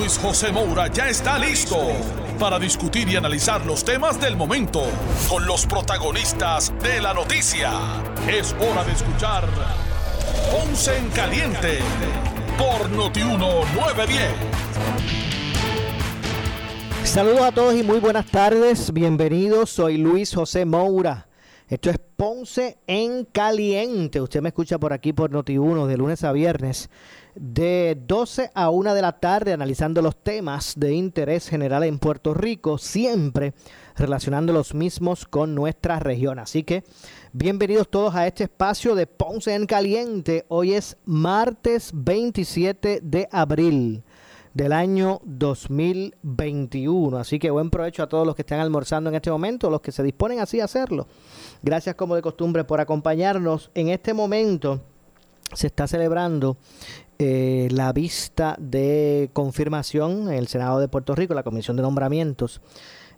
Luis José Moura ya está listo para discutir y analizar los temas del momento con los protagonistas de la noticia. Es hora de escuchar Ponce en Caliente por Notiuno 910. Saludos a todos y muy buenas tardes. Bienvenidos. Soy Luis José Moura. Esto es Ponce en Caliente. Usted me escucha por aquí por Noti1 de lunes a viernes de 12 a 1 de la tarde analizando los temas de interés general en Puerto Rico, siempre relacionando los mismos con nuestra región. Así que bienvenidos todos a este espacio de Ponce en Caliente. Hoy es martes 27 de abril del año 2021. Así que buen provecho a todos los que están almorzando en este momento, los que se disponen así a hacerlo. Gracias como de costumbre por acompañarnos. En este momento se está celebrando eh, la vista de confirmación en el Senado de Puerto Rico, la Comisión de Nombramientos,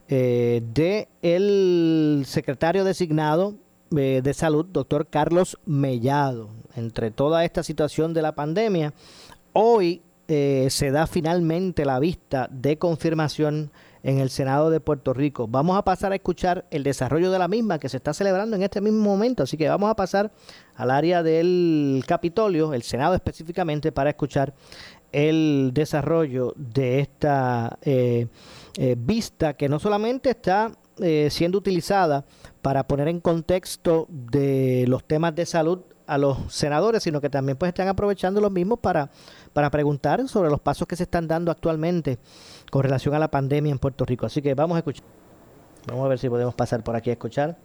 eh, de el secretario designado eh, de Salud, doctor Carlos Mellado. Entre toda esta situación de la pandemia, hoy se da finalmente la vista de confirmación en el Senado de Puerto Rico. Vamos a pasar a escuchar el desarrollo de la misma que se está celebrando en este mismo momento, así que vamos a pasar al área del Capitolio, el Senado específicamente, para escuchar el desarrollo de esta eh, eh, vista que no solamente está eh, siendo utilizada para poner en contexto de los temas de salud a los senadores, sino que también pues están aprovechando los mismos para, para preguntar sobre los pasos que se están dando actualmente con relación a la pandemia en Puerto Rico. Así que vamos a escuchar. Vamos a ver si podemos pasar por aquí a escuchar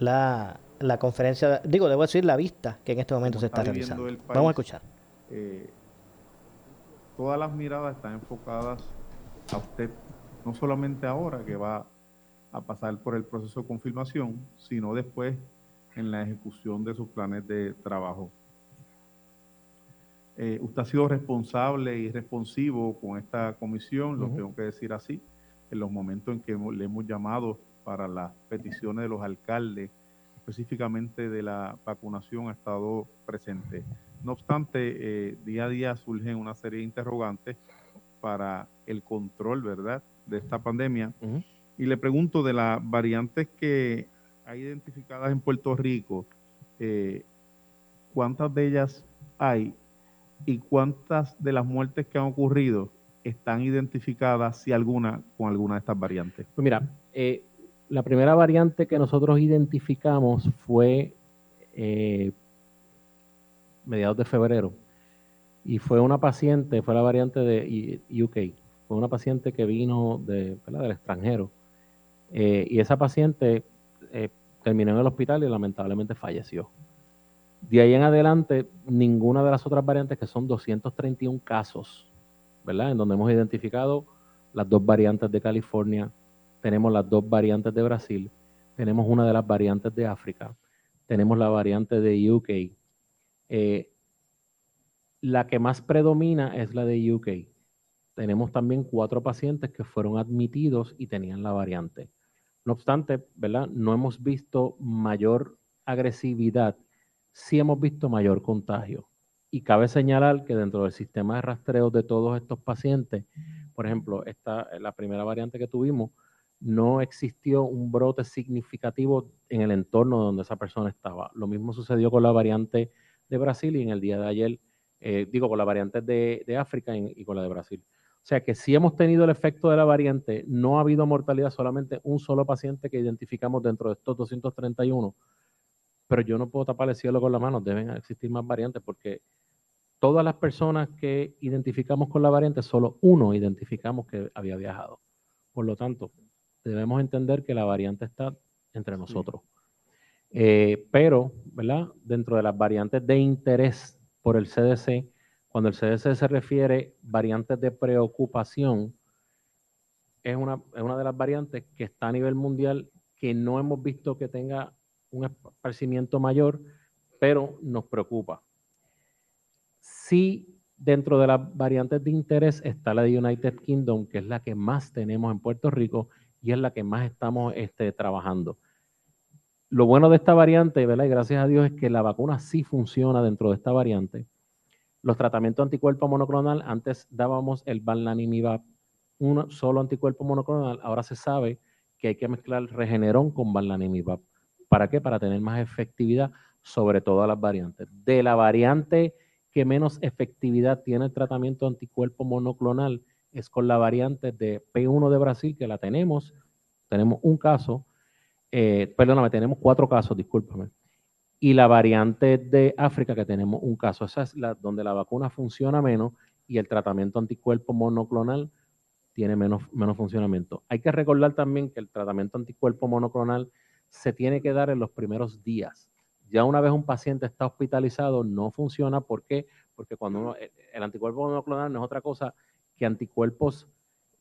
la, conferencia, digo, debo decir la vista que en este momento se está, realizando. vamos a escuchar. Eh, todas las miradas están enfocadas a usted, no solamente ahora que va a pasar por el proceso de confirmación, sino después en la ejecución de sus planes de trabajo. Eh, usted ha sido responsable y responsivo con esta comisión, lo tengo que decir así, en los momentos en que le hemos llamado para las peticiones de los alcaldes, específicamente de la vacunación, ha estado presente. No obstante, eh, día a día surgen una serie de interrogantes para el control, ¿verdad?, de esta pandemia. Y le pregunto de las variantes que hay identificadas en Puerto Rico, eh, ¿cuántas de ellas hay y cuántas de las muertes que han ocurrido están identificadas, si alguna, con alguna de estas variantes? Pues mira, eh, la primera variante que nosotros identificamos fue eh, mediados de febrero y fue una paciente, fue la variante de UK, fue una paciente que vino de, del extranjero eh, y esa paciente terminó en el hospital y lamentablemente falleció. De ahí en adelante, ninguna de las otras variantes, que son 231 casos, ¿verdad? En donde hemos identificado las dos variantes de California, tenemos las dos variantes de Brasil, tenemos una de las variantes de África, tenemos la variante de UK. Eh, la que más predomina es la de UK. Tenemos también cuatro pacientes que fueron admitidos y tenían la variante. No obstante, ¿verdad? No hemos visto mayor agresividad sí hemos visto mayor contagio. Y cabe señalar que dentro del sistema de rastreo de todos estos pacientes, por ejemplo, esta, la primera variante que tuvimos, no existió un brote significativo en el entorno donde esa persona estaba. Lo mismo sucedió con la variante de Brasil y en el día de ayer, eh, digo, con la variante de, África y, y, con la de Brasil. O sea que si hemos tenido el efecto de la variante, no ha habido mortalidad, solamente un solo paciente que identificamos dentro de estos 231 pero yo no puedo tapar el cielo con la mano, deben existir más variantes porque todas las personas que identificamos con la variante, solo uno identificamos que había viajado. Por lo tanto, debemos entender que la variante está entre nosotros. Eh, pero, ¿verdad? Dentro de las variantes de interés por el CDC, cuando el CDC se refiere variantes de preocupación, es una, es una de las variantes que está a nivel mundial que no hemos visto que tenga un esparcimiento mayor, pero nos preocupa. Sí, dentro de las variantes de interés está la de United Kingdom, que es la que más tenemos en Puerto Rico y es la que más estamos este, trabajando. Lo bueno de esta variante, ¿verdad? Y gracias a Dios es que la vacuna sí funciona dentro de esta variante. Los tratamientos anticuerpo monoclonal, antes dábamos el Banlanimab, un solo anticuerpo monoclonal, ahora se sabe que hay que mezclar Regeneron con Banlanimab. ¿Para qué? Para tener más efectividad sobre todas las variantes. De la variante que menos efectividad tiene el tratamiento anticuerpo monoclonal es con la variante de P1 de Brasil, que la tenemos. Tenemos un caso, eh, perdóname, tenemos cuatro casos, discúlpame. Y la variante de África, que tenemos un caso, esa es la donde la vacuna funciona menos y el tratamiento anticuerpo monoclonal tiene menos, menos funcionamiento. Hay que recordar también que el tratamiento anticuerpo monoclonal se tiene que dar en los primeros días. Ya una vez un paciente está hospitalizado, no funciona. ¿Por qué? Porque cuando el anticuerpo monoclonal no es otra cosa que anticuerpos,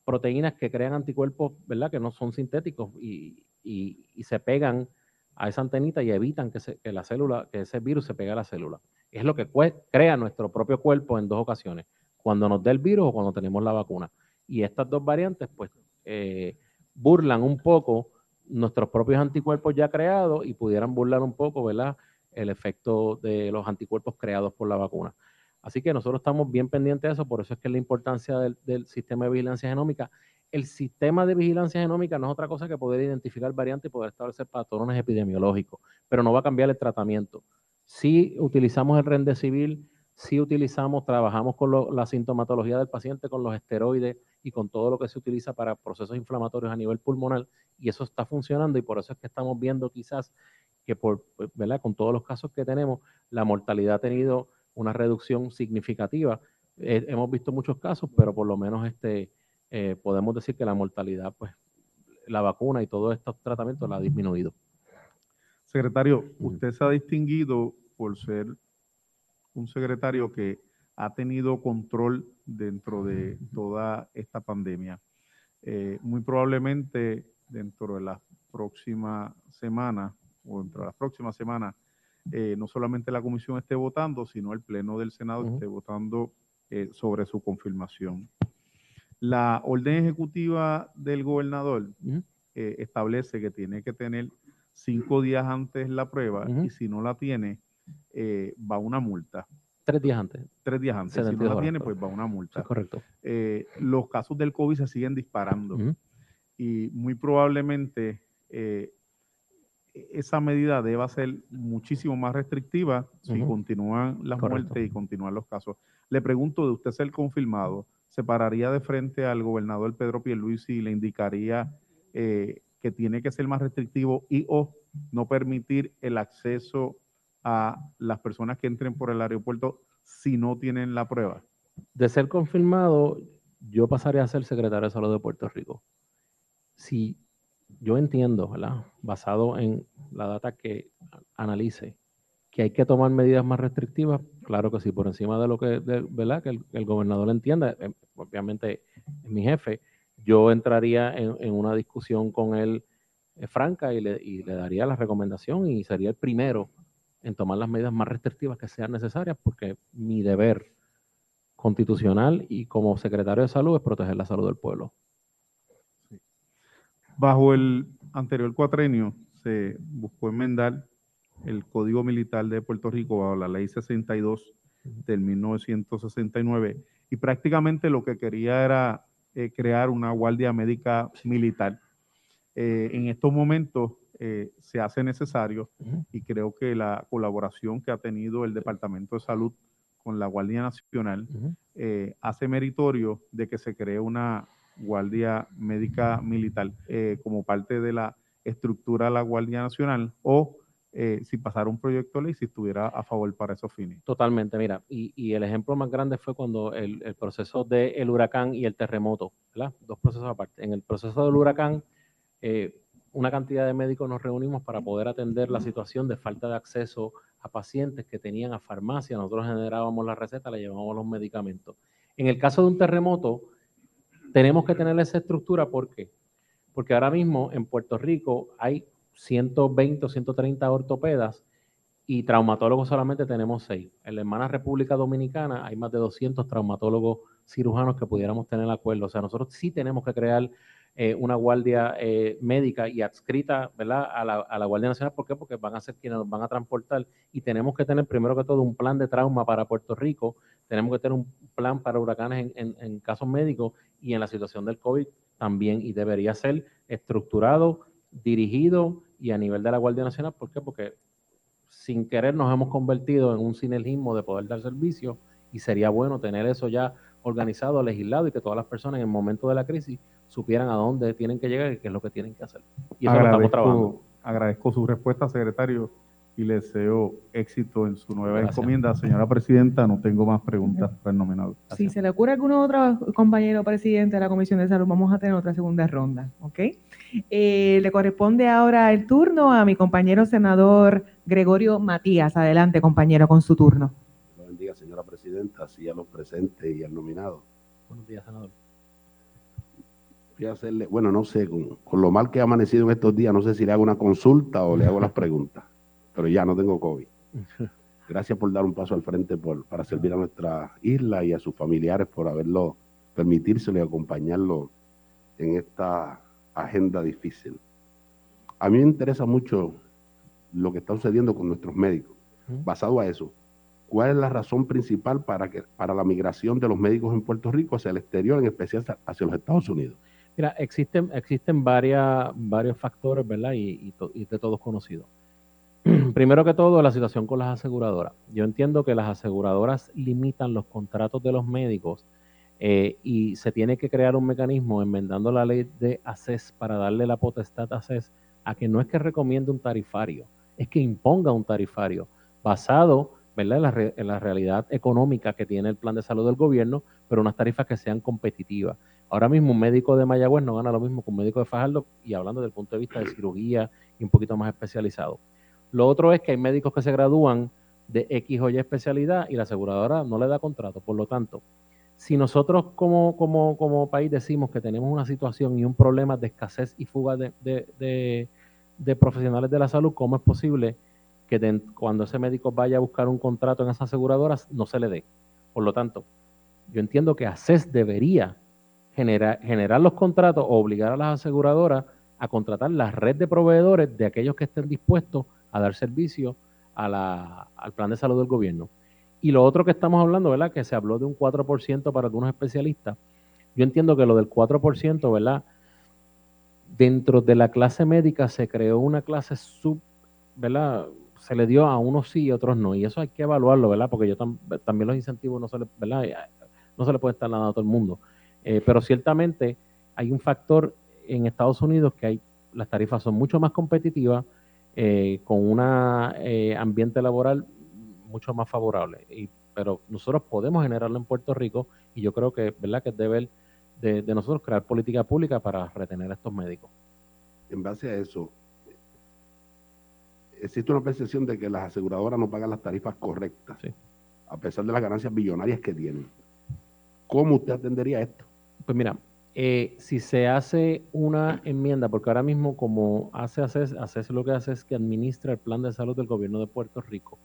proteínas que crean anticuerpos, ¿verdad? Que no son sintéticos y, se pegan a esa antenita y evitan que, que, la célula, que ese virus se pegue a la célula. Es lo que crea nuestro propio cuerpo en dos ocasiones, cuando nos dé el virus o cuando tenemos la vacuna. Y estas dos variantes, pues, eh, burlan un poco nuestros propios anticuerpos ya creados y pudieran burlar un poco, ¿verdad? El efecto de los anticuerpos creados por la vacuna. Así que nosotros estamos bien pendientes de eso, por eso es que es la importancia del, sistema de vigilancia genómica. El sistema de vigilancia genómica no es otra cosa que poder identificar variantes y poder establecer patrones epidemiológicos, pero no va a cambiar el tratamiento. Si utilizamos el rende civil, si utilizamos, trabajamos con la sintomatología del paciente, con los esteroides y con todo lo que se utiliza para procesos inflamatorios a nivel pulmonar, y eso está funcionando, y por eso es que estamos viendo quizás que por, ¿verdad? con todos los casos que tenemos, la mortalidad ha tenido una reducción significativa. Eh, hemos visto muchos casos, pero por lo menos este, eh, podemos decir que la mortalidad, pues la vacuna y todos estos tratamientos la ha disminuido. Secretario, usted se ha distinguido por ser un secretario que ha tenido control dentro de toda esta pandemia. Eh, muy probablemente dentro de la próxima semana o dentro de las próximas semanas eh, no solamente la comisión esté votando, sino el Pleno del Senado esté votando eh, sobre su confirmación. La orden ejecutiva del gobernador establece que tiene que tener cinco días antes la prueba y si no la tiene, va una multa. Tres días antes. Tres días antes. Si no la tiene, pues va una multa. correcto. los casos del COVID se siguen disparando y muy probablemente e-, esa medida deba ser muchísimo más restrictiva si continúan las muertes y continúan los casos. Le pregunto, de usted ser confirmado, ¿se pararía de frente al gobernador Pedro Pierluisi y le indicaría eh, que tiene que ser más restrictivo y o no permitir el acceso a las personas que entren por el aeropuerto si no tienen la prueba? De ser confirmado, yo pasaría a ser secretario de salud de Puerto Rico. Si yo entiendo, ¿verdad? basado en la data que analice, que hay que tomar medidas más restrictivas, claro que sí, por encima de lo que, ¿verdad? que el, gobernador entienda, eh, obviamente es mi jefe, yo entraría en, una discusión con él eh, franca y le, y le daría la recomendación y sería el primero en tomar las medidas más restrictivas que sean necesarias, porque mi deber constitucional y como secretario de salud es proteger la salud del pueblo. Bajo el anterior cuatrenio se buscó enmendar el Código Militar de Puerto Rico bajo la Ley 62 del 1969 y prácticamente lo que quería era eh, crear una guardia médica militar. Eh, en estos momentos eh, se hace necesario y creo que la colaboración que ha tenido el Departamento de Salud con la Guardia Nacional hace meritorio de que se cree una Guardia Médica Militar eh, como parte de la estructura de la Guardia Nacional o eh, si pasara un proyecto de ley, si estuviera a favor para esos fines. Totalmente, mira, y, el ejemplo más grande fue cuando el, proceso del huracán y el terremoto, ¿verdad? Dos procesos aparte. En el proceso del huracán, eh, una cantidad de médicos nos reunimos para poder atender la situación de falta de acceso a pacientes que tenían a farmacia. Nosotros generábamos la receta, le llevábamos los medicamentos. En el caso de un terremoto, Tenemos que tener esa estructura, ¿por qué? Porque ahora mismo en Puerto Rico hay 120 o 130 ortopedas y traumatólogos solamente tenemos 6. En la hermana República Dominicana hay más de 200 traumatólogos cirujanos que pudiéramos tener acuerdo. O sea, nosotros sí tenemos que crear eh, una guardia eh, médica y adscrita ¿verdad? A, la, a la Guardia Nacional. ¿Por qué? Porque van a ser quienes nos van a transportar y tenemos que tener primero que todo un plan de trauma para Puerto Rico, tenemos que tener un plan para huracanes en, en casos médicos y en la situación del COVID también y debería ser estructurado, dirigido y a nivel de la Guardia Nacional. ¿Por qué? Porque sin querer nos hemos convertido en un sinergismo de poder dar servicio y sería bueno tener eso ya organizado, legislado y que todas las personas en el momento de la crisis supieran a dónde tienen que llegar y qué es lo que tienen que hacer. Y eso agradezco, lo estamos trabajando. Agradezco su respuesta, secretario, y le deseo éxito en su nueva Gracias. encomienda. Señora Presidenta, no tengo más preguntas para el nominado. Si se le ocurre a algún otro compañero presidente de la Comisión de Salud, vamos a tener otra segunda ronda, ¿ok? Eh, le corresponde ahora el turno a mi compañero senador Gregorio Matías. Adelante, compañero, con su turno. Lo bendiga, señora presidenta, así a los presentes y al nominado. Buenos días, senador. Voy a hacerle, bueno, no sé, con, con lo mal que ha amanecido en estos días, no sé si le hago una consulta o le hago las preguntas, pero ya no tengo COVID. Gracias por dar un paso al frente por, para servir a nuestra isla y a sus familiares por haberlo, permitírselo y acompañarlo en esta agenda difícil. A mí me interesa mucho lo que está sucediendo con nuestros médicos. Basado a eso, ¿cuál es la razón principal para, que, para la migración de los médicos en Puerto Rico hacia el exterior, en especial hacia los Estados Unidos? Mira, existen, existen varias, varios factores, ¿verdad? Y, de todos conocidos. Primero que todo, la situación con las aseguradoras. Yo entiendo que las aseguradoras limitan los contratos de los médicos eh, y se tiene que crear un mecanismo enmendando la ley de ACES para darle la potestad a ACES a que no es que recomiende un tarifario, es que imponga un tarifario basado ¿verdad? En, la re- en la realidad económica que tiene el plan de salud del gobierno, pero unas tarifas que sean competitivas. Ahora mismo un médico de Mayagüez no gana lo mismo que un médico de Fajardo y hablando desde el punto de vista de cirugía y un poquito más especializado. Lo otro es que hay médicos que se gradúan de X o Y especialidad y la aseguradora no le da contrato. Por lo tanto, si nosotros como, como, como país decimos que tenemos una situación y un problema de escasez y fuga de, de- de- de profesionales de la salud, ¿cómo es posible que cuando ese médico vaya a buscar un contrato en esas aseguradoras no se le dé? Por lo tanto, yo entiendo que ACES debería generar, generar los contratos o obligar a las aseguradoras a contratar la red de proveedores de aquellos que estén dispuestos a dar servicio a la- al plan de salud del gobierno. Y lo otro que estamos hablando, ¿verdad? Que se habló de un 4% para algunos especialistas. Yo entiendo que lo del 4%, ¿verdad? Dentro de la clase médica se creó una clase sub, ¿verdad? Se le dio a unos sí y a otros no. Y eso hay que evaluarlo, ¿verdad? Porque yo tam- también los incentivos no se le, ¿verdad? No se le puede estar dando a todo el mundo. Eh, pero ciertamente hay un factor en Estados Unidos que hay, las tarifas son mucho más competitivas, eh, con un ambiente laboral mucho más favorable. Y, pero nosotros podemos generarlo en Puerto Rico y yo creo que, ¿verdad? que es de, de nosotros crear política pública para retener a estos médicos. En base a eso, existe una percepción de que las aseguradoras no pagan las tarifas correctas, Sí. a pesar de las ganancias billonarias que tienen. ¿Cómo usted atendería esto? Pues mira, eh, si se hace una enmienda, porque ahora mismo como hace ACES, ACES lo que hace es que administra el plan de salud del gobierno de Puerto Rico.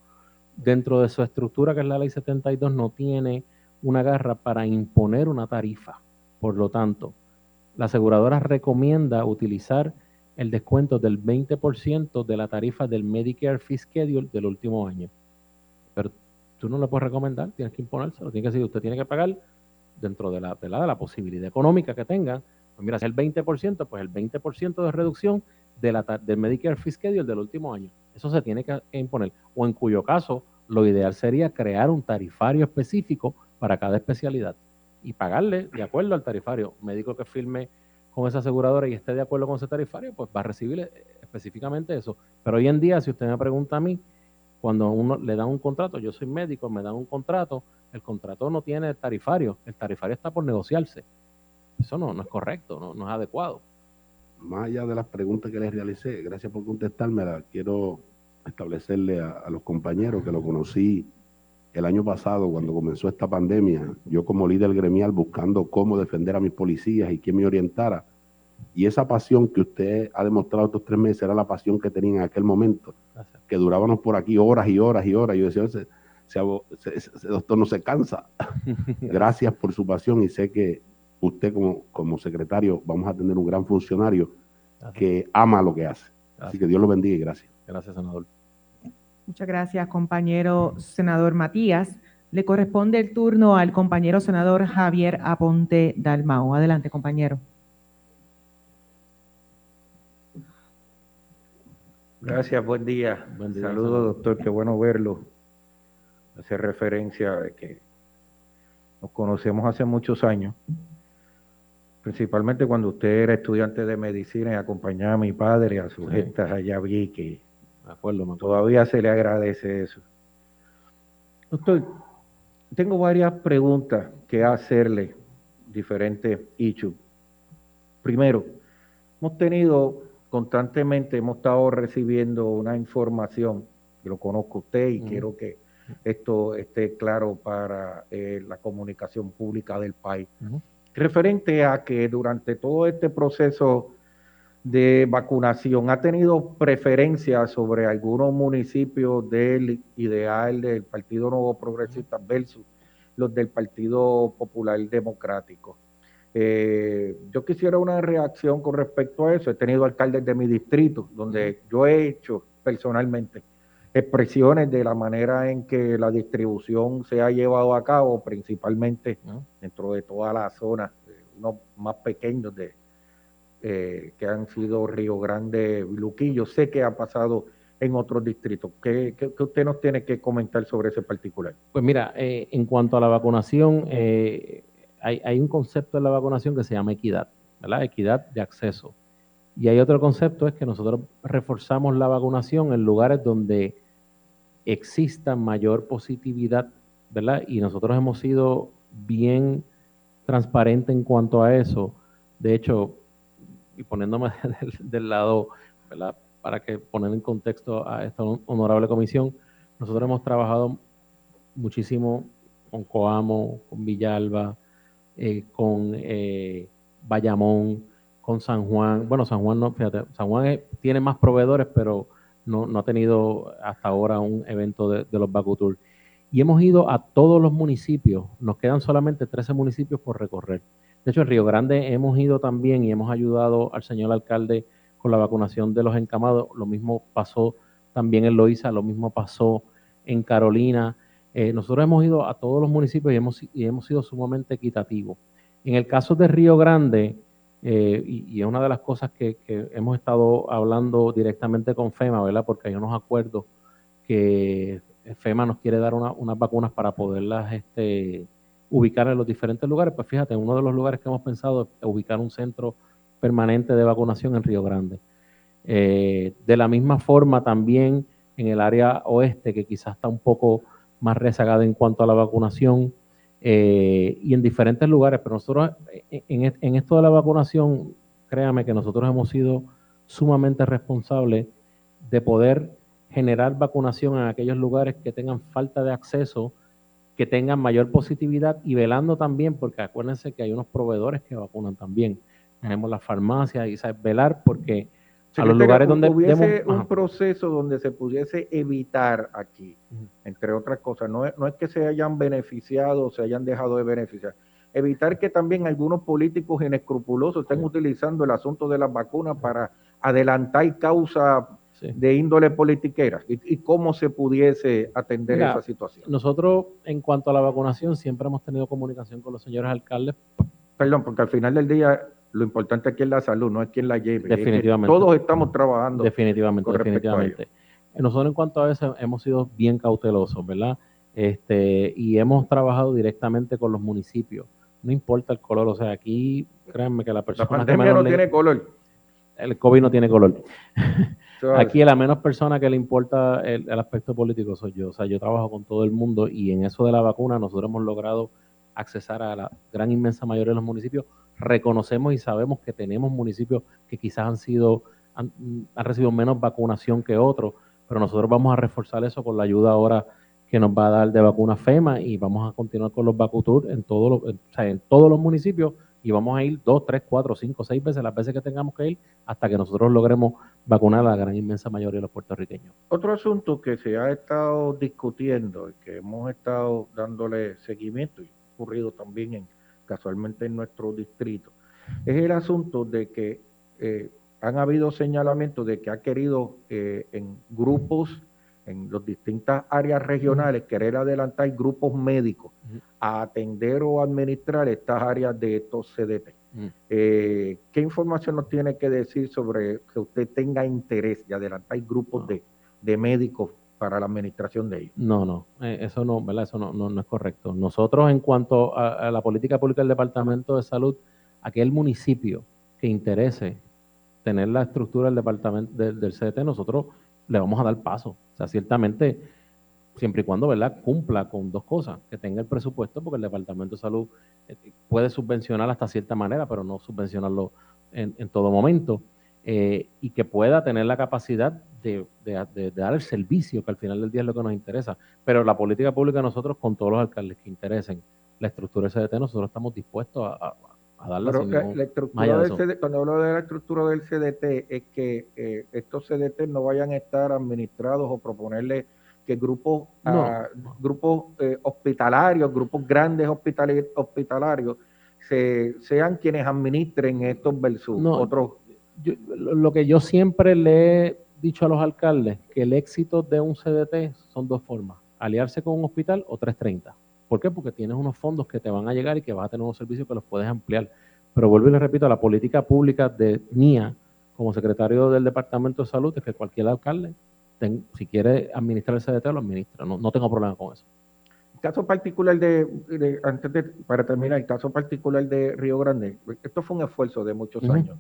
Dentro de su estructura, que es la ley 72, no tiene una garra para imponer una tarifa. Por lo tanto, la aseguradora recomienda utilizar el descuento del 20% de la tarifa del Medicare Fee Schedule del último año. Pero tú no le puedes recomendar, tienes que imponérselo, tienes que decir, usted tiene que pagar dentro de la, de la, posibilidad económica que tenga, pues mira, si el 20%, pues el 20% de reducción de la, del Medicare Fee Schedule del último año. Eso se tiene que imponer. O en cuyo caso, lo ideal sería crear un tarifario específico para cada especialidad y pagarle de acuerdo al tarifario. Médico que firme con esa aseguradora y esté de acuerdo con ese tarifario, pues va a recibir eh, específicamente eso. Pero hoy en día, si usted me pregunta a mí, cuando uno le dan un contrato, yo soy médico, me dan un contrato, el contrato no tiene tarifario, el tarifario está por negociarse. Eso no, no es correcto, no, no es adecuado. Más allá de las preguntas que les realicé, gracias por contestármela, quiero establecerle a los compañeros que lo conocí el año pasado, cuando comenzó esta pandemia, yo como líder gremial buscando cómo defender a mis policías y quién me orientara. Y esa pasión que usted ha demostrado estos tres meses era la pasión que tenía en aquel momento, que durábamos por aquí horas y horas y horas. Yo decía, ese, ese doctor no se cansa. Gracias por su pasión y sé que usted como, como secretario vamos a tener un gran funcionario que ama lo que hace. Así que Dios lo bendiga y gracias. Gracias, senador. Muchas gracias, compañero senador Matías. Le corresponde el turno al compañero senador Javier Aponte Dalmao. Adelante, compañero. Gracias, buen día. Saludos, doctor, qué bueno verlo. Hace referencia a que nos conocemos hace muchos años, principalmente cuando usted era estudiante de medicina y acompañaba a mi padre a sus gestas allá vi que acuerdo, Todavía se le agradece eso. Doctor, tengo varias preguntas que hacerle, diferentes issues. Primero, hemos tenido constantemente, hemos estado recibiendo una información, que lo conozco usted y quiero que esto esté claro para eh, la comunicación pública del país, referente a que durante todo este proceso de vacunación ha tenido preferencia sobre algunos municipios del ideal del Partido Nuevo Progresista versus los del Partido Popular Democrático. Eh, yo quisiera una reacción con respecto a eso. He tenido alcaldes de mi distrito donde yo he hecho personalmente expresiones de la manera en que la distribución se ha llevado a cabo, principalmente dentro de toda la zona, unos más pequeños de, eh, que han sido Río Grande, Luquillo. Sé que ha pasado en otros distritos. ¿Qué, usted nos tiene que comentar sobre ese particular? Pues mira, eh, en cuanto a la vacunación, eh, hay, un concepto en la vacunación que se llama equidad, ¿verdad? Equidad de acceso. Y hay otro concepto, es que nosotros reforzamos la vacunación en lugares donde exista mayor positividad, ¿verdad? Y nosotros hemos sido bien transparentes en cuanto a eso. De hecho, y poniéndome del, lado, ¿verdad? para que poner en contexto a esta honorable comisión, nosotros hemos trabajado muchísimo con Coamo, con Villalba, eh, con eh, Bayamón, con San Juan. Bueno, San Juan no, fíjate, San Juan tiene más proveedores, pero no, ha tenido hasta ahora un evento de, de los Bacutur. Y hemos ido a todos los municipios, nos quedan solamente 13 municipios por recorrer. De hecho, en Río Grande hemos ido también y hemos ayudado al señor alcalde con la vacunación de los encamados. Lo mismo pasó también en Loíza, lo mismo pasó en Carolina. Eh, nosotros hemos ido a todos los municipios y hemos, y hemos sido sumamente equitativos. En el caso de Río Grande, eh, y, es una de las cosas que, hemos estado hablando directamente con FEMA, ¿verdad? Porque hay unos acuerdos que FEMA nos quiere dar unas vacunas para poderlas este, ubicar en los diferentes lugares. Pues fíjate, uno de los lugares que hemos pensado es ubicar un centro permanente de vacunación en Río Grande. Eh, de la misma forma también en el área oeste, que quizás está un poco más rezagada en cuanto a la vacunación, eh, y en diferentes lugares, pero nosotros eh, en, en, esto de la vacunación, créame que nosotros hemos sido sumamente responsables de poder generar vacunación en aquellos lugares que tengan falta de acceso que tengan mayor positividad y velando también, porque acuérdense que hay unos proveedores que vacunan también. Tenemos las farmacias y ¿sabes? velar porque a los lugares donde hubiese un proceso donde se pudiese evitar aquí, entre otras cosas, no es, no es que se hayan beneficiado o se hayan dejado de beneficiar, evitar que también algunos políticos inescrupulosos estén utilizando el asunto de las vacunas para adelantar causa de índole politiquera y, cómo se pudiese atender esa situación. Nosotros, en cuanto a la vacunación, siempre hemos tenido comunicación con los señores alcaldes. Perdón, porque al final del día lo importante aquí es la salud, no es quien la lleve. Definitivamente. todos estamos trabajando. Definitivamente, definitivamente. Nosotros en cuanto a eso hemos sido bien cautelosos, ¿verdad? Este, y hemos trabajado directamente con los municipios. No importa el color, o sea, aquí créanme que la persona... La pandemia no tiene color. El COVID no tiene color. Aquí la menos persona que le importa el, aspecto político soy yo. O sea, yo trabajo con todo el mundo y en eso de la vacuna nosotros hemos logrado accesar a la gran inmensa mayoría de los municipios. Reconocemos y sabemos que tenemos municipios que quizás han sido han, recibido menos vacunación que otros, pero nosotros vamos a reforzar eso con la ayuda ahora que nos va a dar de vacuna FEMA y vamos a continuar con los vacutur en todos los, o sea, en todos los municipios y vamos a ir dos, tres, cuatro, cinco, seis veces, las veces que tengamos que ir, hasta que nosotros logremos vacunar a la gran inmensa mayoría de los puertorriqueños. Otro asunto que se ha estado discutiendo y que hemos estado dándole seguimiento y ocurrido también en, casualmente en nuestro distrito, es el asunto de que eh, han habido señalamientos de que ha querido eh, en grupos en las distintas áreas regionales querer adelantar grupos médicos a atender o administrar estas áreas de estos CDT. Eh, ¿Qué información nos tiene que decir sobre que usted tenga interés de adelantar grupos de, médicos para la administración de ellos? No, no, eh, eso no, ¿verdad? Eso no, no, es correcto. Nosotros, en cuanto a, la política pública del Departamento de Salud, aquel municipio que interese tener la estructura del departamento del CDT, nosotros le vamos a dar paso. O sea, ciertamente, siempre y cuando ¿verdad? cumpla con dos cosas, que tenga el presupuesto, porque el Departamento de Salud eh, puede subvencionar hasta cierta manera, pero no subvencionarlo en, todo momento, eh, y que pueda tener la capacidad de, dar el servicio, que al final del día es lo que nos interesa. Pero la política pública nosotros, con todos los alcaldes que interesen la estructura CDT, nosotros estamos dispuestos a, pero la, estructura del cuando hablo de la estructura del CDT es que eh, estos CDT no vayan a estar administrados o proponerle que grupos ah, grupos eh, hospitalarios, grupos grandes hospitalarios, sean quienes administren estos versus otros. lo que yo siempre le he dicho a los alcaldes, que el éxito de un CDT son dos formas, aliarse con un hospital o 330. ¿Por qué? Porque tienes unos fondos que te van a llegar y que vas a tener unos servicios que los puedes ampliar. Pero vuelvo y le repito, la política pública de mía como secretario del Departamento de Salud es que cualquier alcalde, si quiere administrar el CDT, lo administra. No, tengo problema con eso. El caso particular de, antes de, para terminar, el caso particular de Río Grande, esto fue un esfuerzo de muchos años,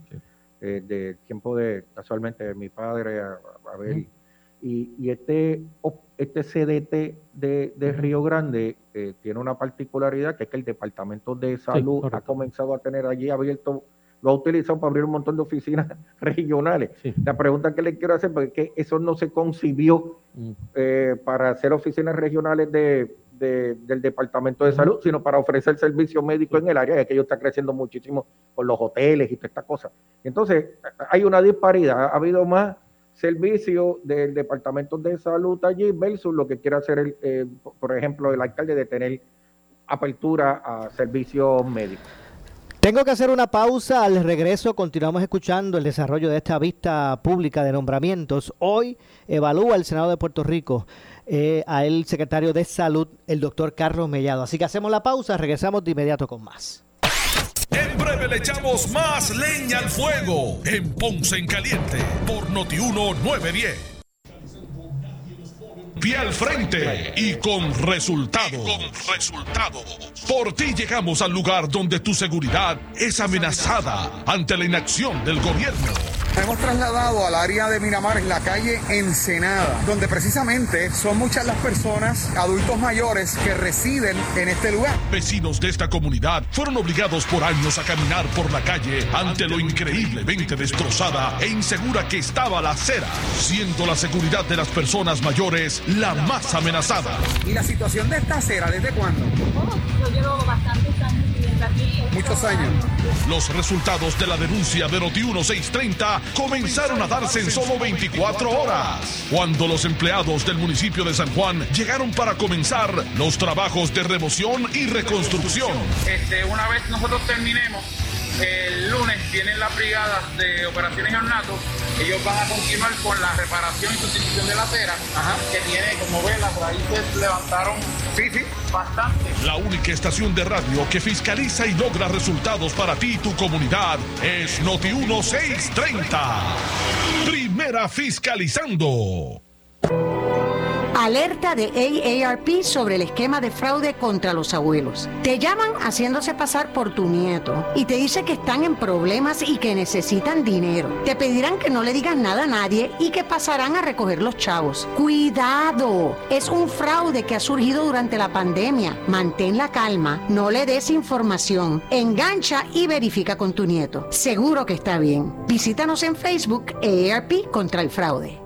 eh, de tiempo de, casualmente, de mi padre, a, ver, y, este, este CDT de, Río Grande eh, tiene una particularidad que es que el Departamento de Salud ha comenzado a tener allí abierto, lo ha utilizado para abrir un montón de oficinas regionales. La pregunta que le quiero hacer, porque es que eso no se concibió mm. eh, para hacer oficinas regionales de, del Departamento de Salud, sino para ofrecer servicio médico en el área, ya que ello está creciendo muchísimo con los hoteles y todas estas cosas. Entonces, hay una disparidad, ha habido más servicio del Departamento de Salud allí versus lo que quiere hacer, el, eh, por ejemplo, el alcalde de tener apertura a servicios médicos. Tengo que hacer una pausa. Al regreso continuamos escuchando el desarrollo de esta vista pública de nombramientos. Hoy evalúa el Senado de Puerto Rico eh, a el secretario de Salud, el doctor Carlos Mellado. Así que hacemos la pausa, regresamos de inmediato con más. Breve le echamos más leña al fuego en Ponce en Caliente por Notiuno 910. Pie al frente y con resultado. con resultado. Por ti llegamos al lugar donde tu seguridad es amenazada ante la inacción del gobierno. Hemos trasladado al área de Miramar, en la calle Ensenada, donde precisamente son muchas las personas, adultos mayores, que residen en este lugar. Vecinos de esta comunidad fueron obligados por años a caminar por la calle ante lo increíblemente destrozada e insegura que estaba la acera, siendo la seguridad de las personas mayores la más amenazada. ¿Y la situación de esta acera desde cuándo? Oh, yo llevo bastantes años viviendo aquí. Muchos años. Los resultados de la denuncia de Noti 1630 comenzaron a darse en solo 24 horas, cuando los empleados del municipio de San Juan llegaron para comenzar los trabajos de remoción y reconstrucción. Este, una vez nosotros terminemos, el lunes vienen las brigadas de operaciones ornato. Ellos van a continuar con la reparación y sustitución de la acera, que tiene, como ven, las raíces levantaron sí, sí. bastante. La única estación de radio que fiscaliza y logra resultados para ti y tu comunidad es Noti 1630. Primera fiscalizando. Alerta de AARP sobre el esquema de fraude contra los abuelos. Te llaman haciéndose pasar por tu nieto y te dice que están en problemas y que necesitan dinero. Te pedirán que no le digas nada a nadie y que pasarán a recoger los chavos. Cuidado, es un fraude que ha surgido durante la pandemia. Mantén la calma, no le des información, engancha y verifica con tu nieto. Seguro que está bien. Visítanos en Facebook AARP contra el fraude.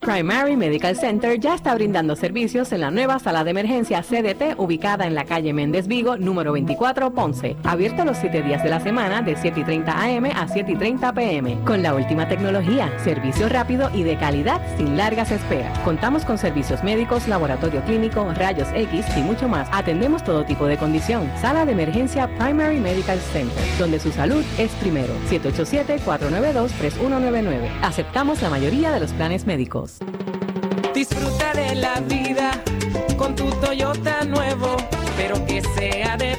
Primary Medical Center ya está brindando servicios en la nueva sala de emergencia CDT ubicada en la calle Méndez Vigo, número 24, Ponce. Abierto los 7 días de la semana de 7 y 30 AM a 7 y 30 PM. Con la última tecnología, servicio rápido y de calidad sin largas esperas. Contamos con servicios médicos, laboratorio clínico, rayos X y mucho más. Atendemos todo tipo de condición. Sala de emergencia Primary Medical Center, donde su salud es primero. 787-492-3199. Aceptamos la mayoría de los planes médicos. Disfruta de la vida con tu Toyota nuevo, pero que sea de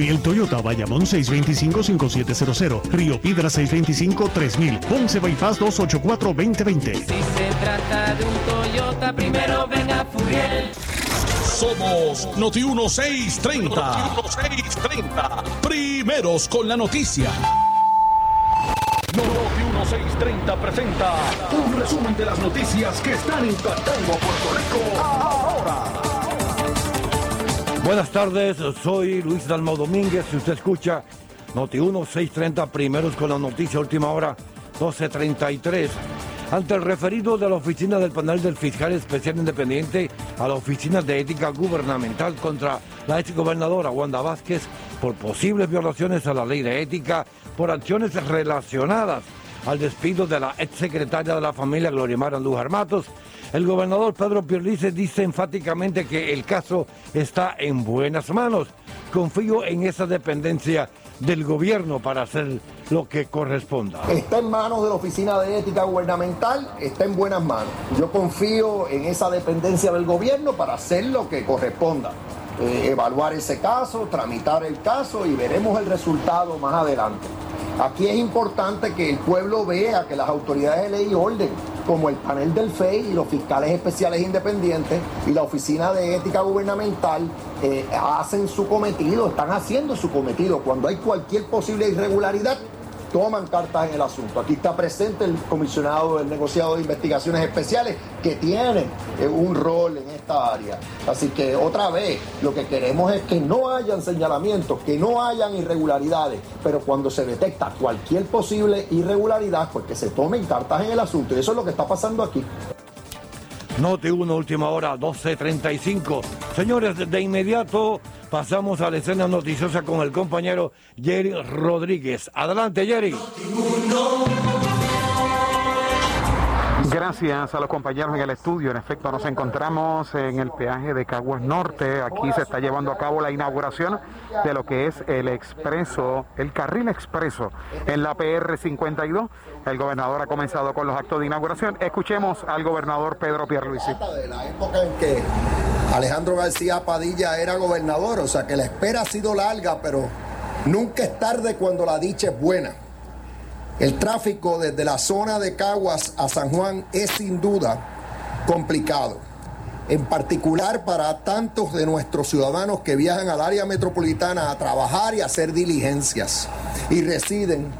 Furiel Toyota, Bayamón 625-5700, Río Piedra 625-3000, Ponce Bypass 284-2020. Si se trata de un Toyota, primero venga Furiel. Somos Noti 1630. Noti 1630. Primeros con la noticia. Noti 1630 presenta un resumen de las noticias que están impactando a Puerto Rico ahora. Buenas tardes, soy Luis Dalmau Domínguez. Si usted escucha Noti 1630, primeros con la noticia, última hora 1233. Ante el referido de la oficina del panel del fiscal especial independiente a la oficina de ética gubernamental contra la exgobernadora Wanda Vázquez por posibles violaciones a la ley de ética por acciones relacionadas al despido de la exsecretaria de la familia Gloria Mara Andújar Matos, el gobernador Pedro Pierluisi dice enfáticamente que el caso está en buenas manos. Confío en esa dependencia del gobierno para hacer lo que corresponda. Está en manos de la Oficina de Ética Gubernamental, está en buenas manos. Yo confío en esa dependencia del gobierno para hacer lo que corresponda. Eh, evaluar ese caso, tramitar el caso y veremos el resultado más adelante. Aquí es importante que el pueblo vea que las autoridades de ley y orden, como el panel del FEI y los fiscales especiales independientes y la Oficina de Ética Gubernamental, eh, hacen su cometido, están haciendo su cometido. Cuando hay cualquier posible irregularidad, toman cartas en el asunto. Aquí está presente el comisionado del negociado de investigaciones especiales que tiene eh, un rol en esta área. Así que otra vez lo que queremos es que no hayan señalamientos, que no hayan irregularidades, pero cuando se detecta cualquier posible irregularidad, pues que se tomen cartas en el asunto. Y eso es lo que está pasando aquí. Noti 1, última hora, 12.35. Señores, de inmediato pasamos a la escena noticiosa con el compañero Jerry Rodríguez. Adelante, Jerry. Gracias a los compañeros en el estudio. En efecto, nos encontramos en el peaje de Caguas Norte. Aquí se está llevando a cabo la inauguración de lo que es el expreso, el carril expreso en la PR 52. El gobernador ha comenzado con los actos de inauguración. Escuchemos al gobernador Pedro Pierluisi. De la época en que Alejandro García Padilla era gobernador, o sea que la espera ha sido larga, pero nunca es tarde cuando la dicha es buena. El tráfico desde la zona de Caguas a San Juan es sin duda complicado. en particular para tantos de nuestros ciudadanos que viajan al área metropolitana a trabajar y hacer diligencias y residen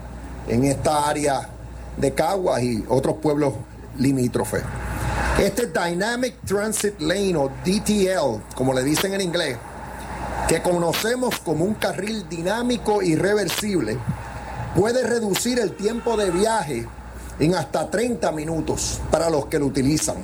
en esta área de Caguas y otros pueblos limítrofes. Este Dynamic Transit Lane o DTL, como le dicen en inglés, que conocemos como un carril dinámico y reversible, puede reducir el tiempo de viaje en hasta 30 minutos para los que lo utilizan.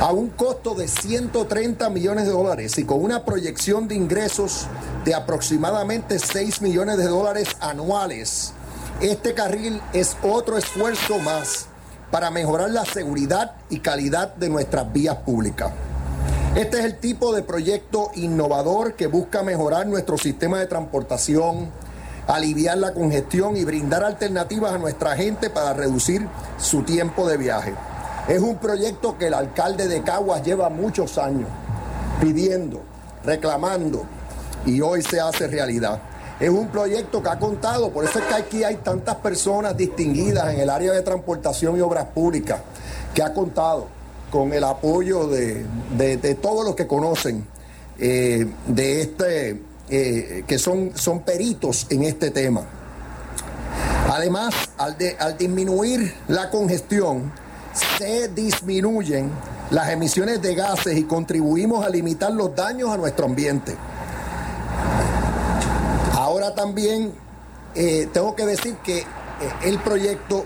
A un costo de 130 millones de dólares y con una proyección de ingresos de aproximadamente 6 millones de dólares anuales, este carril es otro esfuerzo más para mejorar la seguridad y calidad de nuestras vías públicas. Este es el tipo de proyecto innovador que busca mejorar nuestro sistema de transportación, aliviar la congestión y brindar alternativas a nuestra gente para reducir su tiempo de viaje. Es un proyecto que el alcalde de Caguas lleva muchos años pidiendo, reclamando y hoy se hace realidad. Es un proyecto que ha contado, por eso es que aquí hay tantas personas distinguidas en el área de transportación y obras públicas, que ha contado con el apoyo de, todos los que conocen eh, de este, eh, que son, son peritos en este tema. Además, al, al disminuir la congestión, se disminuyen las emisiones de gases y contribuimos a limitar los daños a nuestro ambiente. Ahora también eh, tengo que decir que eh, el proyecto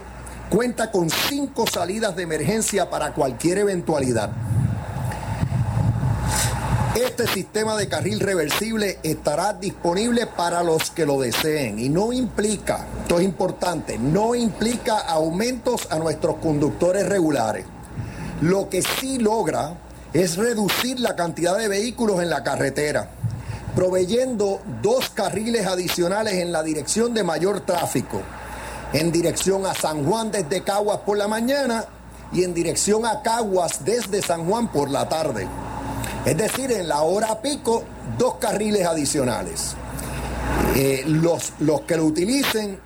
cuenta con cinco salidas de emergencia para cualquier eventualidad. Este sistema de carril reversible estará disponible para los que lo deseen y no implica, esto es importante, no implica aumentos a nuestros conductores regulares. Lo que sí logra es reducir la cantidad de vehículos en la carretera proveyendo dos carriles adicionales en la dirección de mayor tráfico, en dirección a San Juan desde Caguas por la mañana y en dirección a Caguas desde San Juan por la tarde. Es decir, en la hora pico, dos carriles adicionales. Eh, los, los que lo utilicen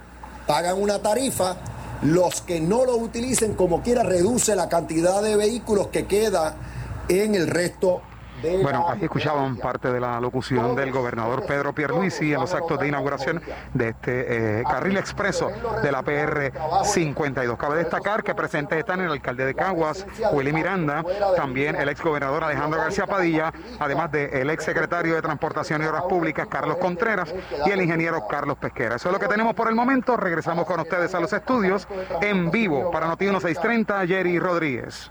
pagan una tarifa, los que no lo utilicen como quiera reduce la cantidad de vehículos que queda en el resto bueno, aquí escuchaban parte de la locución del gobernador Pedro Pierluisi en los actos de inauguración de este eh, carril expreso de la PR 52. Cabe destacar que presentes están el alcalde de Caguas, Willy Miranda, también el ex gobernador Alejandro García Padilla, además del ex secretario de Transportación y Obras Públicas Carlos Contreras y el ingeniero Carlos Pesquera. Eso es lo que tenemos por el momento. Regresamos con ustedes a los estudios en vivo para Noti 1630, Jerry Rodríguez.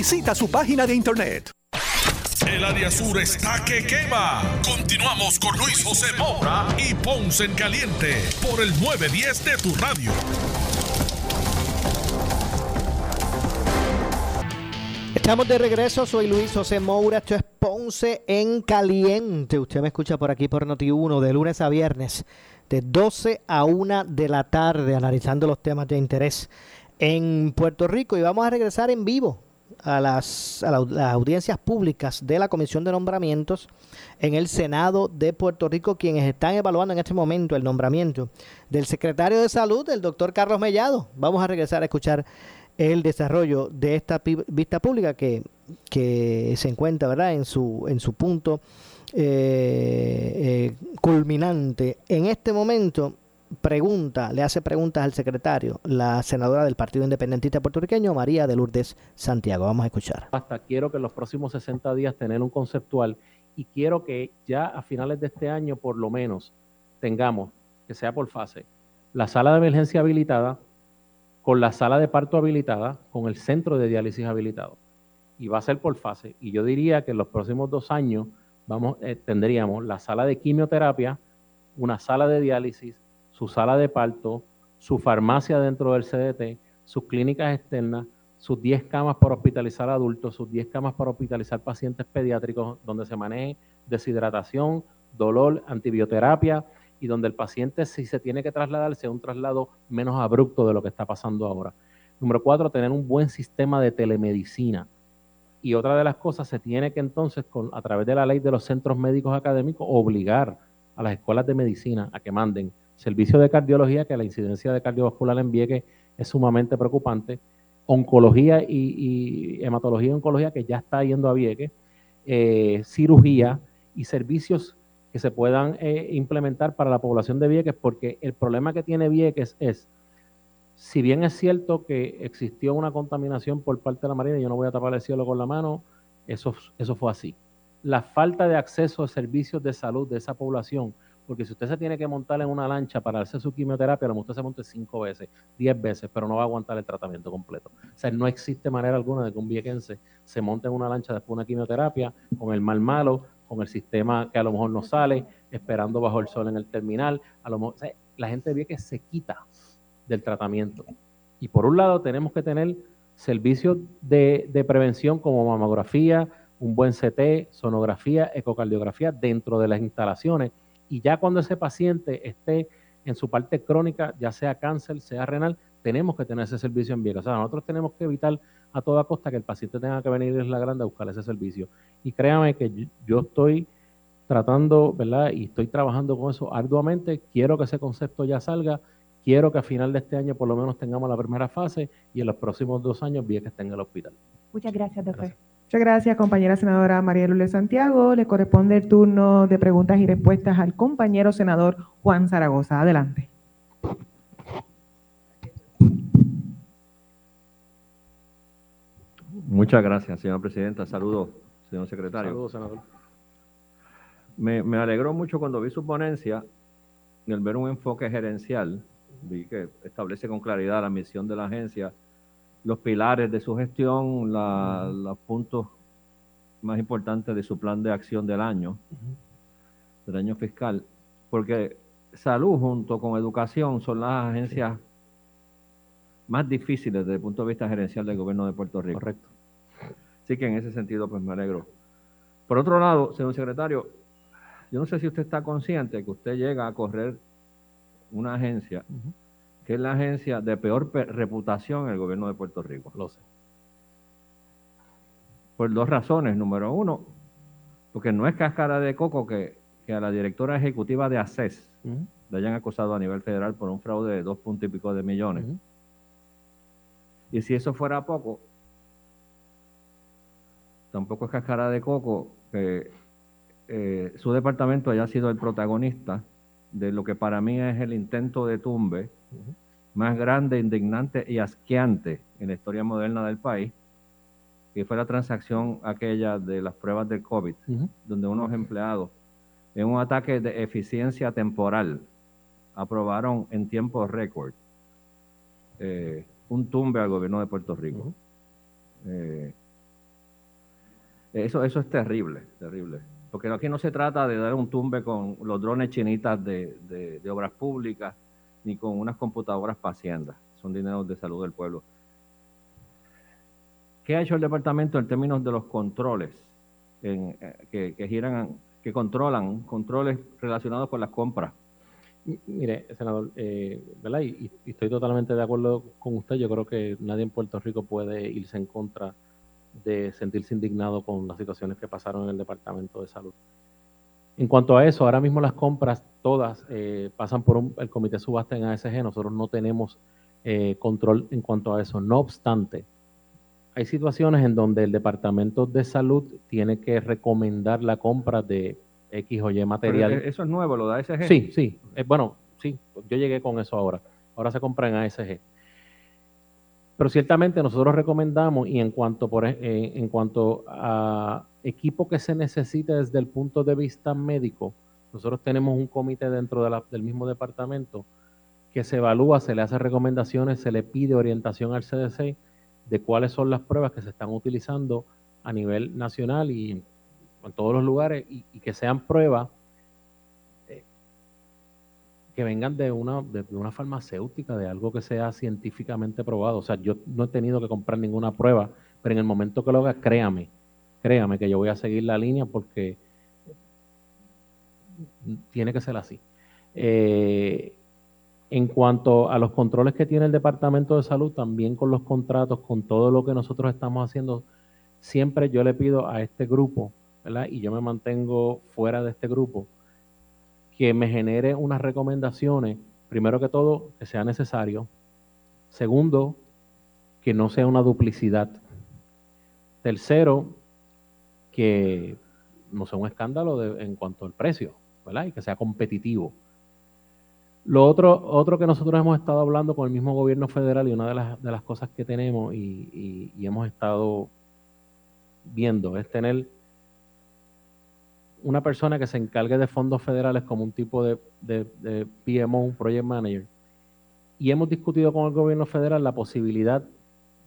Visita su página de internet. El área sur está que quema. Continuamos con Luis José Moura y Ponce en Caliente por el 910 de tu radio. Estamos de regreso, soy Luis José Moura, esto es Ponce en Caliente. Usted me escucha por aquí por Noti1 de lunes a viernes, de 12 a 1 de la tarde, analizando los temas de interés en Puerto Rico. Y vamos a regresar en vivo a las, a la- las audiencias públicas de la Comisión de Nombramientos en el Senado de Puerto Rico, quienes están evaluando en este momento el nombramiento del secretario de Salud, el doctor Carlos Mellado. Vamos a regresar a escuchar el desarrollo de esta vista pública que, que se encuentra ¿verdad? en su en su punto eh, eh, culminante. En este momento pregunta, le hace preguntas al secretario, la senadora del Partido Independentista Puertorriqueño, María de Lourdes Santiago. Vamos a escuchar. hasta quiero que en los próximos 60 días tener un conceptual y quiero que ya a finales de este año por lo menos tengamos, que sea por fase, la sala de emergencia habilitada con la sala de parto habilitada, con el centro de diálisis habilitado. Y va a ser por fase. Y yo diría que en los próximos dos años vamos, eh, tendríamos la sala de quimioterapia, una sala de diálisis, su sala de parto, su farmacia dentro del CDT, sus clínicas externas, sus 10 camas para hospitalizar adultos, sus 10 camas para hospitalizar pacientes pediátricos, donde se maneje deshidratación, dolor, antibioterapia y donde el paciente, si se tiene que trasladar, sea un traslado menos abrupto de lo que está pasando ahora. Número cuatro, tener un buen sistema de telemedicina. Y otra de las cosas, se tiene que entonces, a través de la ley de los centros médicos académicos, obligar a las escuelas de medicina a que manden servicio de cardiología, que la incidencia de cardiovascular en Vieques es sumamente preocupante, oncología y, hematología y oncología, que ya está yendo a Vieques, eh, cirugía y servicios que se puedan eh, implementar para la población de Vieques, porque el problema que tiene Vieques es, si bien es cierto que existió una contaminación por parte de la Marina, yo no voy a tapar el cielo con la mano, eso, eso fue así. La falta de acceso a servicios de salud de esa población, porque si usted se tiene que montar en una lancha para hacer su quimioterapia, a lo usted se monte cinco veces, diez veces, pero no va a aguantar el tratamiento completo. O sea, no existe manera alguna de que un viequense se monte en una lancha después de una quimioterapia con el mal malo, con el sistema que a lo mejor no sale, esperando bajo el sol en el terminal. A lo mejor, la gente ve que se quita del tratamiento. Y por un lado tenemos que tener servicios de, de prevención como mamografía, un buen CT, sonografía, ecocardiografía dentro de las instalaciones. Y ya cuando ese paciente esté en su parte crónica, ya sea cáncer, sea renal, tenemos que tener ese servicio en Vieques. O sea, nosotros tenemos que evitar a toda costa que el paciente tenga que venir a Isla Grande a buscar ese servicio. Y créame que yo, estoy tratando, ¿verdad? Y estoy trabajando con eso arduamente. Quiero que ese concepto ya salga. Quiero que a final de este año por lo menos tengamos la primera fase y en los próximos dos años Vieques esté en el hospital. Muchas gracias, doctor. Muchas gracias, compañera senadora María Lourdes Santiago. Le corresponde el turno de preguntas y respuestas al compañero senador Juan Zaragoza. Adelante. Muchas gracias, señora presidenta. Saludos, señor secretario. Saludos, senador. Me, me alegró mucho cuando vi su ponencia, el ver un enfoque gerencial, vi que establece con claridad la misión de la agencia, los pilares de su gestión, la- los puntos más importantes de su plan de acción del año, del año fiscal, porque salud junto con educación son las agencias más difíciles desde el punto de vista gerencial del gobierno de Puerto Rico. Correcto. Así que en ese sentido, pues me alegro. Por otro lado, señor secretario, yo no sé si usted está consciente que usted llega a correr una agencia que es la agencia de peor pe- reputación en el gobierno de Puerto Rico. Lo sé. Por dos razones. Número uno, porque no es cáscara de coco que, que a la directora ejecutiva de ACES le hayan acusado a nivel federal por un fraude de dos puntos y pico de millones. Y si eso fuera poco, tampoco es cáscara de coco que eh, su departamento haya sido el protagonista de lo que para mí es el intento de tumbe más grande, indignante y asqueante en la historia moderna del país, que fue la transacción aquella de las pruebas del COVID, donde unos empleados, en un ataque de eficiencia temporal, aprobaron en tiempo récord eh, un tumbe al gobierno de Puerto Rico. Eh, Eso, eso es terrible, terrible. Porque aquí no se trata de dar un tumbe con los drones chinitas de, de- de obras públicas, ni con unas computadoras Hacienda. Son dineros de salud del pueblo. ¿Qué ha hecho el departamento en términos de los controles eh, que, giran, que controlan, controles relacionados con las compras? Mire, senador, eh, ¿verdad? Y estoy totalmente de acuerdo con usted. Yo creo que nadie en Puerto Rico puede irse en contra de sentirse indignado con las situaciones que pasaron en el Departamento de Salud. En cuanto a eso, ahora mismo las compras todas eh, pasan por un- el Comité de Subasta en ASG. Nosotros no tenemos eh, control en cuanto a eso. No obstante, hay situaciones en donde el Departamento de Salud tiene que recomendar la compra de X o Y Pero, material. eh, eso es nuevo, lo da ASG. Sí, sí. Eh, bueno, sí, yo llegué con eso ahora. Ahora se compra en ASG. Pero ciertamente nosotros recomendamos, y en cuanto, por, eh, en cuanto a equipo que se necesite desde el punto de vista médico, nosotros tenemos un comité dentro de la- del mismo departamento que se evalúa, se le hace recomendaciones, se le pide orientación al CDC de cuáles son las pruebas que se están utilizando a nivel nacional y en, todos los lugares y, que sean pruebas que vengan de una, de, una farmacéutica, de algo que sea científicamente probado. O sea, yo no he tenido que comprar ninguna prueba, pero en el momento que lo haga, créame, créame que yo voy a seguir la línea porque tiene que ser así. Eh, en cuanto a los controles que tiene el Departamento de Salud, también con los contratos, con todo lo que nosotros estamos haciendo, siempre yo le pido a este grupo, ¿verdad? Y yo me mantengo fuera de este grupo, que me genere unas recomendaciones, primero que todo, que sea necesario. Segundo, que no sea una duplicidad. Tercero, que no sea un escándalo en cuanto al precio, ¿verdad? Y que sea competitivo. Lo otro, otro que nosotros hemos estado hablando con el mismo gobierno federal y una de las, de las cosas que tenemos y, y- y hemos estado viendo es tener una persona que se encargue de fondos federales como un tipo de, PMO, un Project Manager. Y hemos discutido con el gobierno federal la posibilidad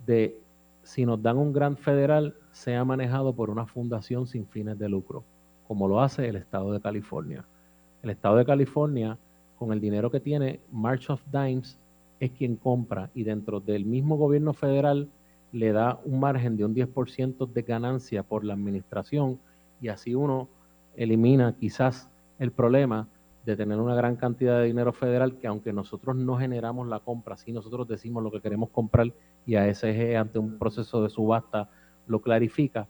de, si nos dan un grant federal, sea manejado por una fundación sin fines de lucro, como lo hace el estado de California. El estado de California, con el dinero que tiene, March of Dimes es quien compra y dentro del mismo gobierno federal le da un margen de un 10% de ganancia por la administración y así uno elimina quizás el problema de tener una gran cantidad de dinero federal que aunque nosotros no generamos la compra, sí nosotros decimos lo que queremos comprar y ASG ante un proceso de subasta lo clarifica,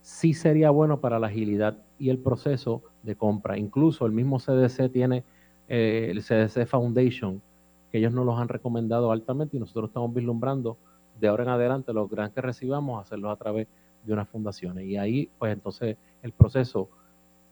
sí sería bueno para la agilidad y el proceso de compra. Incluso el mismo CDC tiene eh, el CDC Foundation, que ellos nos los han recomendado altamente y nosotros estamos vislumbrando de ahora en adelante los grants que recibamos, hacerlos a través de unas fundaciones. Y ahí, pues entonces, el proceso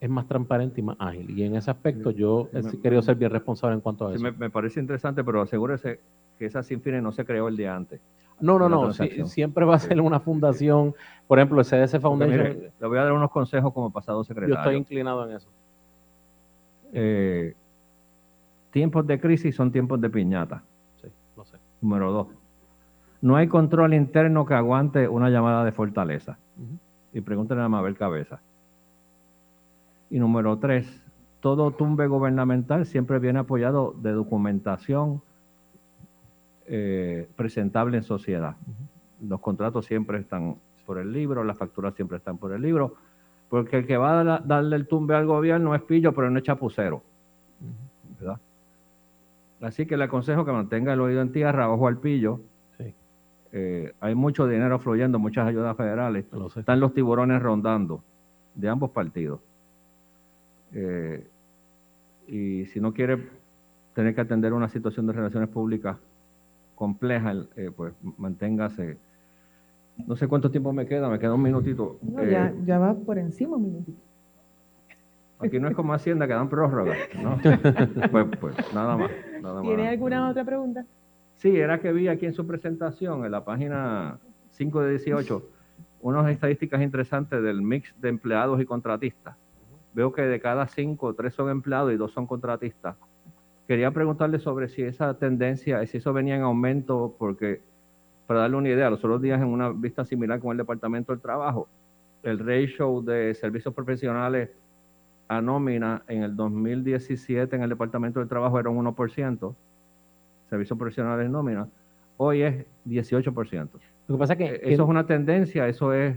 es más transparente y más ágil. Y en ese aspecto yo he querido ser bien responsable en cuanto a Sí, eso. me, me parece interesante, pero asegúrese que esa sin fines no se creó el día antes. No, no, no, sí, siempre va a ser una fundación, por ejemplo, el CDC Foundation, mire, le voy a dar unos consejos como pasado yo secretario. estoy inclinado en eso. Eh, tiempos de crisis son tiempos de piñata. Sí, lo sé. Número dos. No hay control interno que aguante una llamada de fortaleza. Y pregúntenle a Mabel Cabeza. Y número tres, todo tumbe gubernamental siempre viene apoyado de documentación eh, presentable en sociedad. Los contratos siempre están por el libro, las facturas siempre están por el libro, porque el que va a da- darle el tumbe al gobierno es pillo, pero no es chapucero. ¿verdad? Así que le aconsejo que mantenga el oído en tierra, ojo al pillo. Sí. Eh, hay mucho dinero fluyendo, muchas ayudas federales. Lo. Están los tiburones rondando de ambos partidos. Eh, y si no quiere tener que atender una situación de relaciones públicas compleja, eh, pues manténgase. No sé cuánto tiempo me queda, me queda un minutito. No, Eh, ya, va por encima un minutito. Aquí no es como Hacienda que dan prórroga, ¿no? pues, pues nada más. Nada más. ¿Tiene alguna otra pregunta? Sí, era que vi aquí en su presentación, en la página 5 de 18, unas estadísticas interesantes del mix de empleados y contratistas. Veo que de cada cinco, tres son empleados y dos son contratistas. Quería preguntarle sobre si esa tendencia, si eso venía en aumento, porque para darle una idea, los otros días en una vista similar con el Departamento del Trabajo, el ratio de servicios profesionales a nómina en el 2017 en el Departamento del Trabajo era un 1%, servicios profesionales en nómina, hoy es 18%. Lo que pasa es que... Eh, Eso es una tendencia, eso es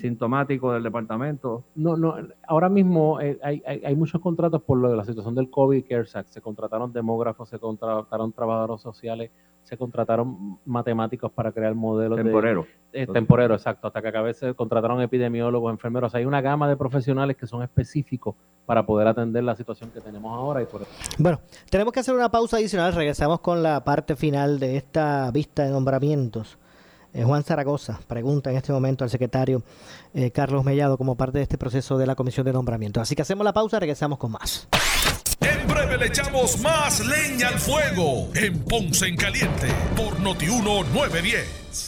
sintomático del departamento. No, no, ahora mismo eh, hay, hay, hay muchos contratos por lo de la situación del COVID CARES Act. Se contrataron demógrafos, se contrataron trabajadores sociales, se contrataron matemáticos para crear modelos Temporero. de... Eh, temporero, exacto. Hasta que a veces se contrataron epidemiólogos, enfermeros. hay una gama de profesionales que son específicos para poder atender la situación que tenemos ahora. y por Bueno, tenemos que hacer una pausa adicional. Regresamos con la parte final de esta vista de nombramientos. Eh, Juan Zaragoza pregunta en este momento al secretario eh, Carlos Mellado como parte de este proceso de la comisión de nombramientos. Así que hacemos la pausa, regresamos con más. En breve le echamos más leña al fuego en Ponce en Caliente por Notiuno 910.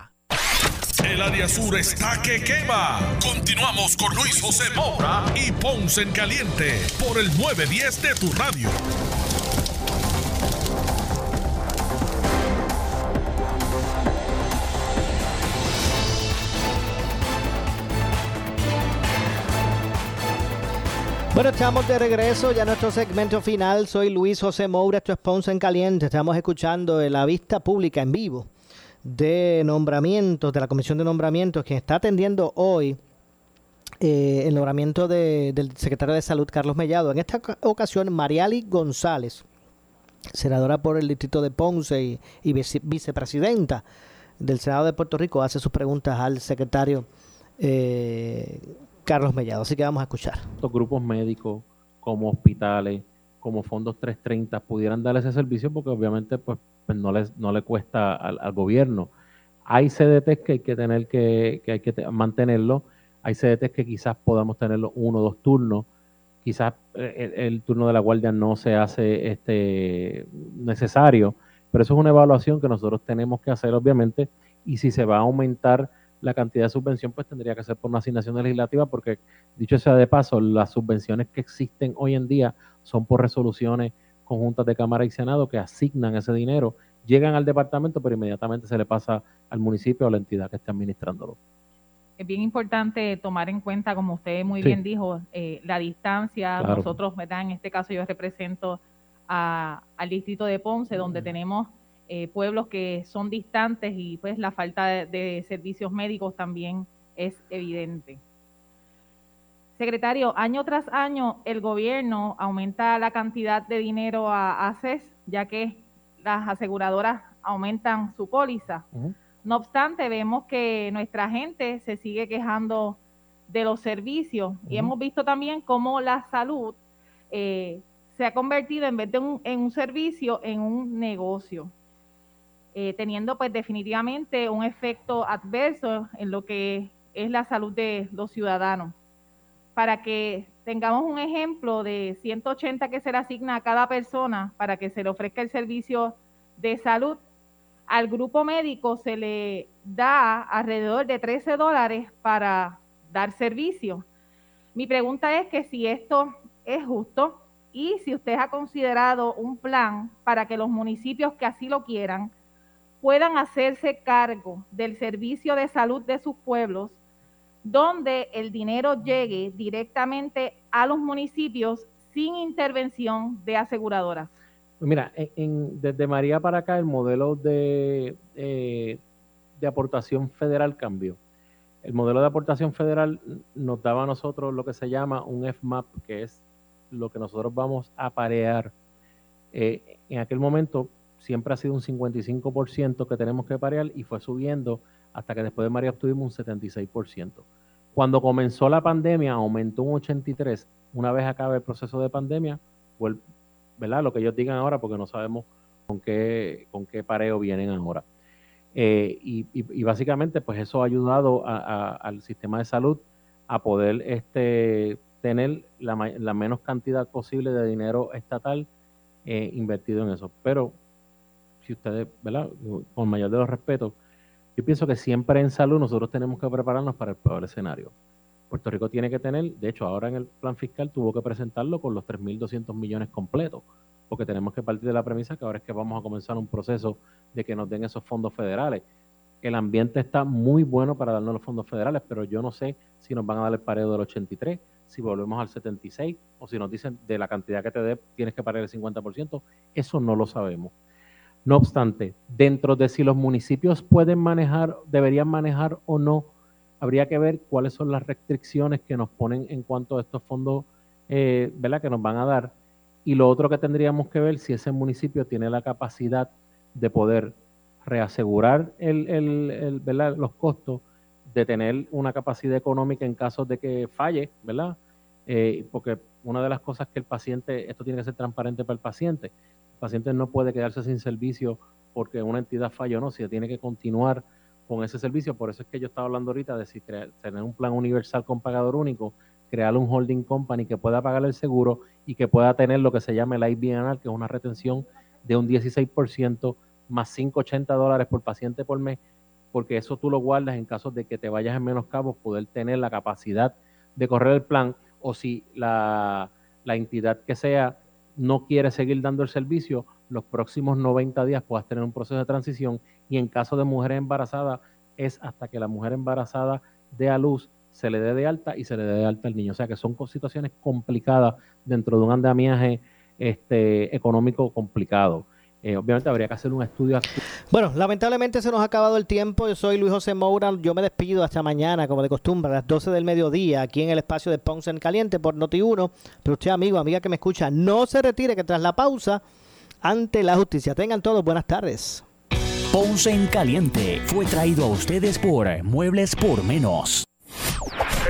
El área sur está que quema. Continuamos con Luis José Moura y Ponce en Caliente por el 910 de tu radio. Bueno, estamos de regreso ya a nuestro segmento final. Soy Luis José Moura, esto es Ponce en Caliente. Estamos escuchando la vista pública en vivo de nombramientos, de la Comisión de Nombramientos, que está atendiendo hoy eh, el nombramiento de- del secretario de Salud, Carlos Mellado. En esta oca- ocasión, Mariali González, senadora por el distrito de Ponce y, y vice- vicepresidenta del Senado de Puerto Rico, hace sus preguntas al secretario eh, Carlos Mellado. Así que vamos a escuchar. Los grupos médicos, como hospitales, como fondos 330, pudieran dar ese servicio porque obviamente pues, pues no, les, no le cuesta al, al gobierno. Hay CDTs que hay que tener que, que hay que te- mantenerlo, hay CDTs que quizás podamos tenerlo uno o dos turnos, quizás eh, el, el turno de la guardia no se hace este necesario, pero eso es una evaluación que nosotros tenemos que hacer obviamente y si se va a aumentar la cantidad de subvención pues tendría que ser por una asignación legislativa porque dicho sea de paso las subvenciones que existen hoy en día son por resoluciones conjuntas de Cámara y Senado que asignan ese dinero, llegan al departamento pero inmediatamente se le pasa al municipio o a la entidad que esté administrándolo. es bien importante tomar en cuenta, como usted muy Sí. bien dijo, eh, la distancia. Claro. Nosotros, ¿verdad? En este caso yo represento a- al distrito de Ponce, donde tenemos eh, pueblos que son distantes y pues la falta de, de servicios médicos también es evidente. Secretario, año tras año el gobierno aumenta la cantidad de dinero a ACES, ya que las aseguradoras aumentan su póliza. No obstante, vemos que nuestra gente se sigue quejando de los servicios y hemos visto también cómo la salud eh, se ha convertido en vez de un, en un servicio en un negocio, eh, teniendo pues definitivamente un efecto adverso en lo que es la salud de los ciudadanos. Para que tengamos un ejemplo de 180 que se le asigna a cada persona para que se le ofrezca el servicio de salud, al grupo médico se le da alrededor de 13 dólares para dar servicio. Mi pregunta es que si esto es justo y si usted ha considerado un plan para que los municipios que así lo quieran puedan hacerse cargo del servicio de salud de sus pueblos, donde el dinero llegue directamente a los municipios sin intervención de aseguradoras. Pues Mira, en- en- desde María para acá el modelo de, eh, de aportación federal cambió. El modelo de aportación federal nos daba a nosotros lo que se llama un FMAP, que es lo que nosotros vamos a parear. Eh, en aquel momento siempre ha sido un 55% que tenemos que parear y fue subiendo hasta que después de María obtuvimos un 76%. Cuando comenzó la pandemia aumentó un 83%. Una vez acabe el proceso de pandemia, ¿verdad? Lo que ellos digan ahora porque no sabemos con qué, con qué pareo vienen ahora. Eh, y, básicamente, pues eso ha ayudado al sistema de salud a poder este, tener la, menos cantidad posible de dinero estatal eh, invertido en eso. Pero, si ustedes, ¿verdad? Con mayor de los respetos, yo pienso que siempre en salud nosotros tenemos que prepararnos para el peor escenario. Puerto Rico tiene que tener, de hecho, ahora en el plan fiscal tuvo que presentarlo con los 3.200 millones completos porque tenemos que partir de la premisa que ahora es que vamos a comenzar un proceso de que nos den esos fondos federales. El ambiente está muy bueno para darnos los fondos federales, pero yo no sé si nos van a dar el pareo del 83, si volvemos al 76, o si nos dicen de la cantidad que te dé tienes que pagar el 50%, eso no lo sabemos. No obstante, dentro de si los municipios pueden manejar, deberían manejar o no, habría que ver cuáles son las restricciones que nos ponen en cuanto a estos fondos eh, ¿verdad? que nos van a dar y lo otro que tendríamos que ver si ese municipio tiene la capacidad de poder reasegurar los costos, de tener una capacidad económica en caso de que falle, ¿verdad? Eh, porque una de las cosas que el paciente, esto tiene que ser transparente para el paciente, paciente no puede quedarse sin servicio porque una entidad falló, no, si tiene que continuar con ese servicio, por eso es que yo estaba hablando ahorita de si tener un plan universal con pagador único, crear un holding company que pueda pagar el seguro y que pueda tener lo que se llama el IBNR, que es una retención de un 16% más 580 dólares por paciente por mes, porque eso tú lo guardas en caso de que te vayas en menos cabos, poder tener la capacidad de correr el plan, o si la entidad que sea no quiere seguir dando el servicio, los próximos 90 días puedas tener un proceso de transición y en caso de mujeres embarazadas es hasta que la mujer embarazada dé a luz se le dé de alta y se le dé de alta al niño. O sea que son situaciones complicadas dentro de un andamiaje este, económico complicado. Eh, obviamente habría que hacer un estudio. Bueno, lamentablemente se nos ha acabado el tiempo. Yo soy Luis José Moura. Yo me despido hasta mañana, como de costumbre, a las 12 del mediodía, aquí en el espacio de Ponce en Caliente por Noti1. Pero usted, amigo, amiga que me escucha, no se retire, que tras la pausa, ante la justicia. Tengan todos buenas tardes. Ponce en Caliente fue traído a ustedes por Muebles por Menos.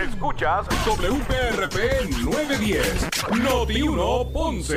Escuchas WPRP 910, Noti 1 Ponce.